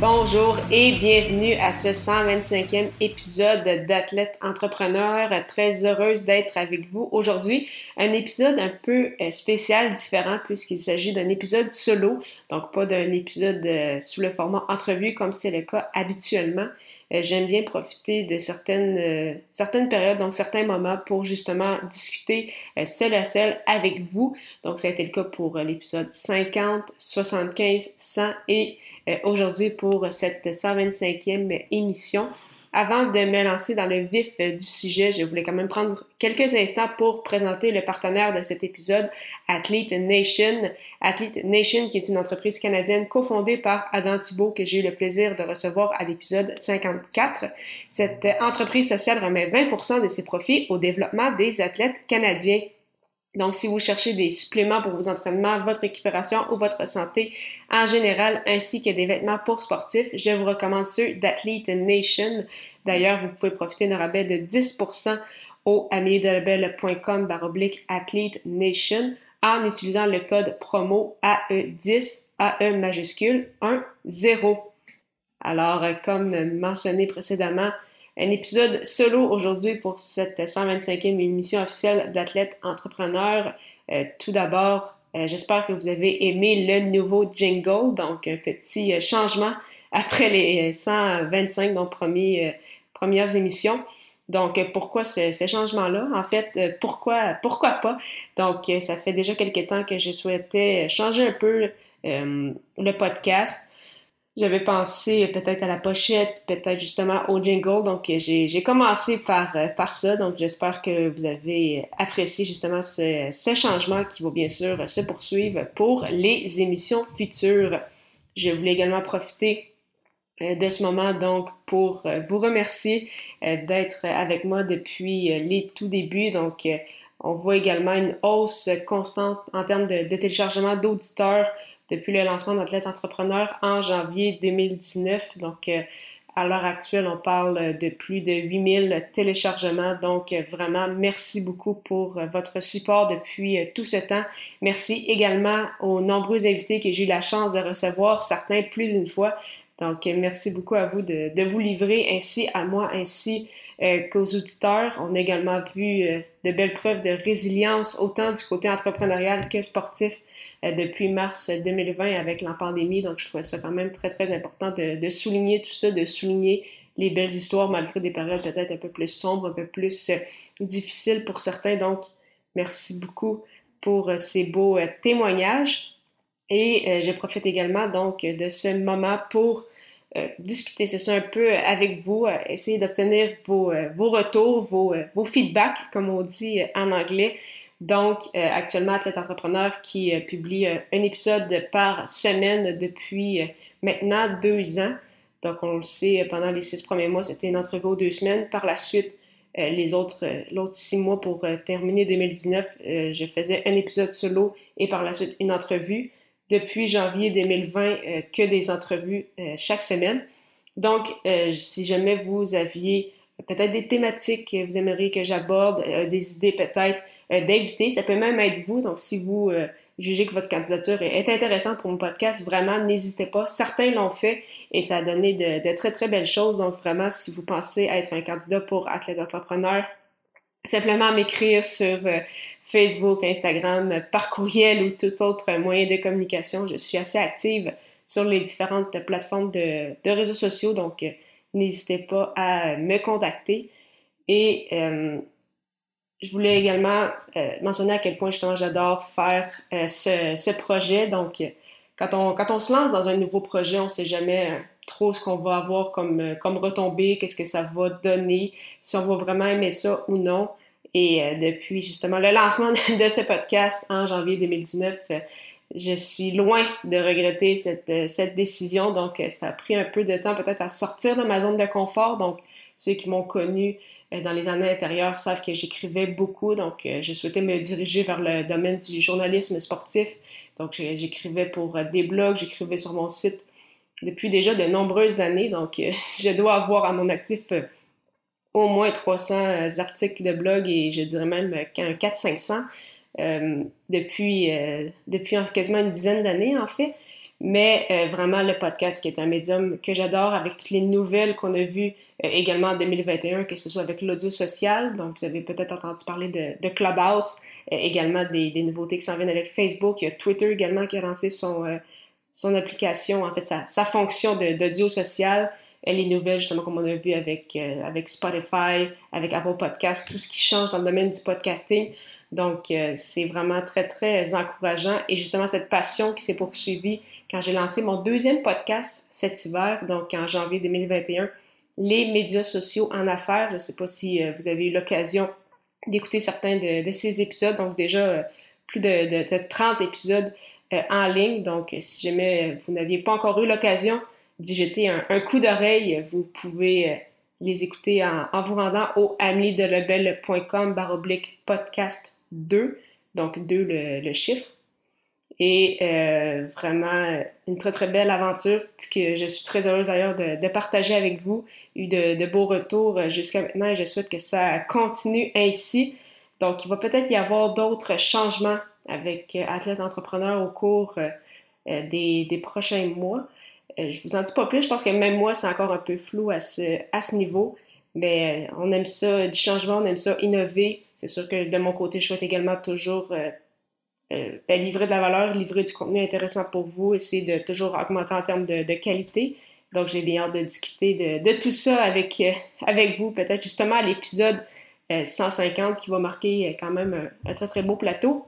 Bonjour et bienvenue à ce 125e épisode d'Athlète Entrepreneur. Très heureuse d'être avec vous aujourd'hui. Un épisode un peu euh, spécial, différent, puisqu'il s'agit d'un épisode solo, donc pas d'un épisode euh, sous le format entrevue comme c'est le cas habituellement. Euh, j'aime bien profiter de certaines, certaines périodes, donc certains moments pour justement discuter seul à seul avec vous. Donc ça a été le cas pour l'épisode 50, 75, 100 et aujourd'hui pour cette 125e émission. Avant de me lancer dans le vif du sujet, je voulais quand même prendre quelques instants pour présenter le partenaire de cet épisode, Athlete Nation. Athlete Nation, qui est une entreprise canadienne cofondée par Adam Thibault, que j'ai eu le plaisir de recevoir à l'épisode 54. Cette entreprise sociale remet 20% de ses profits au développement des athlètes canadiens. Donc, si vous cherchez des suppléments pour vos entraînements, votre récupération ou votre santé en général, ainsi que des vêtements pour sportifs, je vous recommande ceux d'Athlete Nation. D'ailleurs, vous pouvez profiter d'un rabais de 10% au ameliedelabel.com baroblique Athlete Nation en utilisant le code promo AE10, AE majuscule 1, 0. Alors, comme mentionné précédemment, un épisode solo aujourd'hui pour cette 125e émission officielle d'Athlète Entrepreneur. Euh, tout d'abord, euh, j'espère que vous avez aimé le nouveau jingle, donc un petit euh, changement après les 125 donc premières émissions. Donc, pourquoi ce, ce changement-là? En fait, pourquoi, pourquoi pas? Donc, ça fait déjà quelques temps que je souhaitais changer un peu le podcast. J'avais pensé peut-être à la pochette, peut-être justement au jingle. Donc, j'ai commencé par, euh, par ça. Donc, j'espère que vous avez apprécié justement ce, ce, changement qui va bien sûr se poursuivre pour les émissions futures. Je voulais également profiter euh, de ce moment donc pour euh, vous remercier d'être avec moi depuis les tout débuts. Donc, on voit également une hausse constante en termes de, de téléchargement d'auditeurs depuis le lancement d'Athlète Entrepreneur en janvier 2019. Donc, euh, à l'heure actuelle, on parle de plus de 8000 téléchargements. Donc, vraiment, merci beaucoup pour euh, votre support depuis euh, tout ce temps. Merci également aux nombreux invités que j'ai eu la chance de recevoir, certains plus d'une fois. Donc, merci beaucoup à vous de, vous livrer ainsi à moi, ainsi qu'aux auditeurs. On a également vu de belles preuves de résilience, autant du côté entrepreneurial que sportif euh, depuis mars 2020 avec la pandémie. Donc, je trouvais ça quand même très, très important de, souligner tout ça, de souligner les belles histoires malgré des périodes peut-être un peu plus sombres, un peu plus euh, difficiles pour certains. Donc, merci beaucoup pour euh, ces beaux témoignages. Et je profite également donc de ce moment pour discuter, c'est ça un peu avec vous, essayer d'obtenir vos, vos retours, vos, vos feedbacks, comme on dit en anglais. Donc, euh, actuellement, Athlète Entrepreneur qui euh, publie euh, un épisode par semaine depuis maintenant deux ans. Donc, on le sait, pendant les six premiers mois, c'était une entrevue aux deux semaines. Par la suite, les autres, l'autre six mois pour terminer 2019, je faisais un épisode solo et par la suite une entrevue. Depuis janvier 2020, que des entrevues chaque semaine. Donc, si jamais vous aviez peut-être des thématiques que vous aimeriez que j'aborde, des idées peut-être euh, d'inviter. Ça peut même être vous. Donc, si vous euh, jugez que votre candidature est intéressante pour mon podcast, vraiment, n'hésitez pas. Certains l'ont fait et ça a donné de, très, très belles choses. Donc, vraiment, si vous pensez être un candidat pour athlète entrepreneur, simplement m'écrire sur euh, Facebook, Instagram, par courriel ou tout autre moyen de communication. Je suis assez active sur les différentes plateformes de, réseaux sociaux, donc n'hésitez pas à me contacter. Et je voulais également euh, mentionner à quel point justement j'adore faire euh, ce, ce, projet. Donc, quand on, quand on se lance dans un nouveau projet, on ne sait jamais euh, trop ce qu'on va avoir comme, comme retombée, qu'est-ce que ça va donner, si on va vraiment aimer ça ou non. Et depuis justement le lancement de ce podcast en janvier 2019, je suis loin de regretter cette, cette décision. Donc, ça a pris un peu de temps peut-être à sortir de ma zone de confort. Donc, ceux qui m'ont connu dans les années antérieures savent que j'écrivais beaucoup, donc je souhaitais me diriger vers le domaine du journalisme sportif. Donc j'écrivais pour des blogs, j'écrivais sur mon site depuis déjà de nombreuses années, donc je dois avoir à mon actif au moins 300 articles de blog et je dirais même 400-500 depuis, depuis quasiment une dizaine d'années en fait mais euh, vraiment le podcast qui est un médium que j'adore avec toutes les nouvelles qu'on a vues euh, également en 2021, que ce soit avec l'audio social, donc vous avez peut-être entendu parler de, de Clubhouse, euh, également des, des, nouveautés qui s'en viennent avec Facebook, il y a Twitter également qui a lancé son, son application, en fait sa, sa fonction d'audio social, les nouvelles justement comme on a vu avec, avec Spotify, avec Apple Podcast, tout ce qui change dans le domaine du podcasting. Donc, c'est vraiment très, très encourageant. Et justement, cette passion qui s'est poursuivie quand j'ai lancé mon deuxième podcast cet hiver, donc en janvier 2021, les médias sociaux en affaires. Je ne sais pas si euh, vous avez eu l'occasion d'écouter certains de, ces épisodes, donc déjà euh, plus de, 30 épisodes euh, en ligne. Donc, si jamais vous n'aviez pas encore eu l'occasion d'y jeter un, coup d'oreille, vous pouvez les écouter en, vous rendant au ameliedelebel.com baroblique podcast 2, donc 2 le chiffre. Et euh, vraiment, une très, très belle aventure que je suis très heureuse d'ailleurs de, partager avec vous. Eu de, de beaux retours euh, jusqu'à maintenant et je souhaite que ça continue ainsi. Donc, il va peut-être y avoir d'autres changements avec euh, Athlète Entrepreneur au cours des, des, prochains mois. je vous en dis pas plus, je pense que même moi, c'est encore un peu flou à ce, à ce niveau. Mais on aime ça, du changement, on aime ça innover. C'est sûr que de mon côté, je souhaite également toujours euh, ben, livrer de la valeur, livrer du contenu intéressant pour vous, essayer de toujours augmenter en termes de, qualité. Donc, j'ai bien hâte de discuter de, tout ça avec, euh, avec vous, peut-être justement à l'épisode 150 euh, qui va marquer quand même un, très très beau plateau.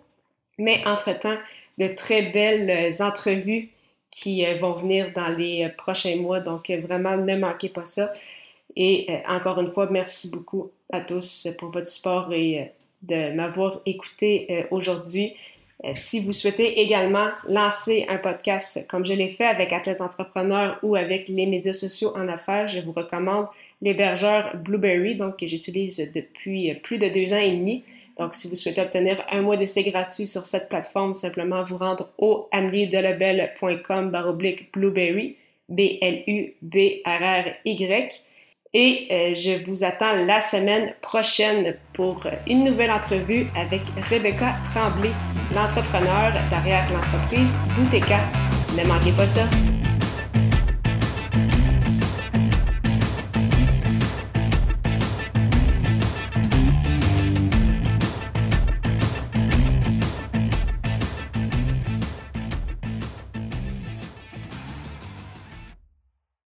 Mais entre-temps, de très belles entrevues qui vont venir dans les prochains mois. Donc, vraiment, ne manquez pas ça. Et encore une fois, merci beaucoup à tous pour votre support et de m'avoir écouté aujourd'hui. Euh, si vous souhaitez également lancer un podcast comme je l'ai fait avec Athlète Entrepreneur ou avec les médias sociaux en affaires, je vous recommande l'hébergeur Blueberry, donc que j'utilise depuis plus de deux ans et demi. Donc, si vous souhaitez obtenir un mois d'essai gratuit sur cette plateforme, simplement vous rendre au ameliedelebel.com baroblique Blueberry, B-L-U-B-R-R-Y. Et euh, je vous attends la semaine prochaine pour une nouvelle entrevue avec Rebecca Tremblay, l'entrepreneur derrière l'entreprise Bouteka. Ne manquez pas ça.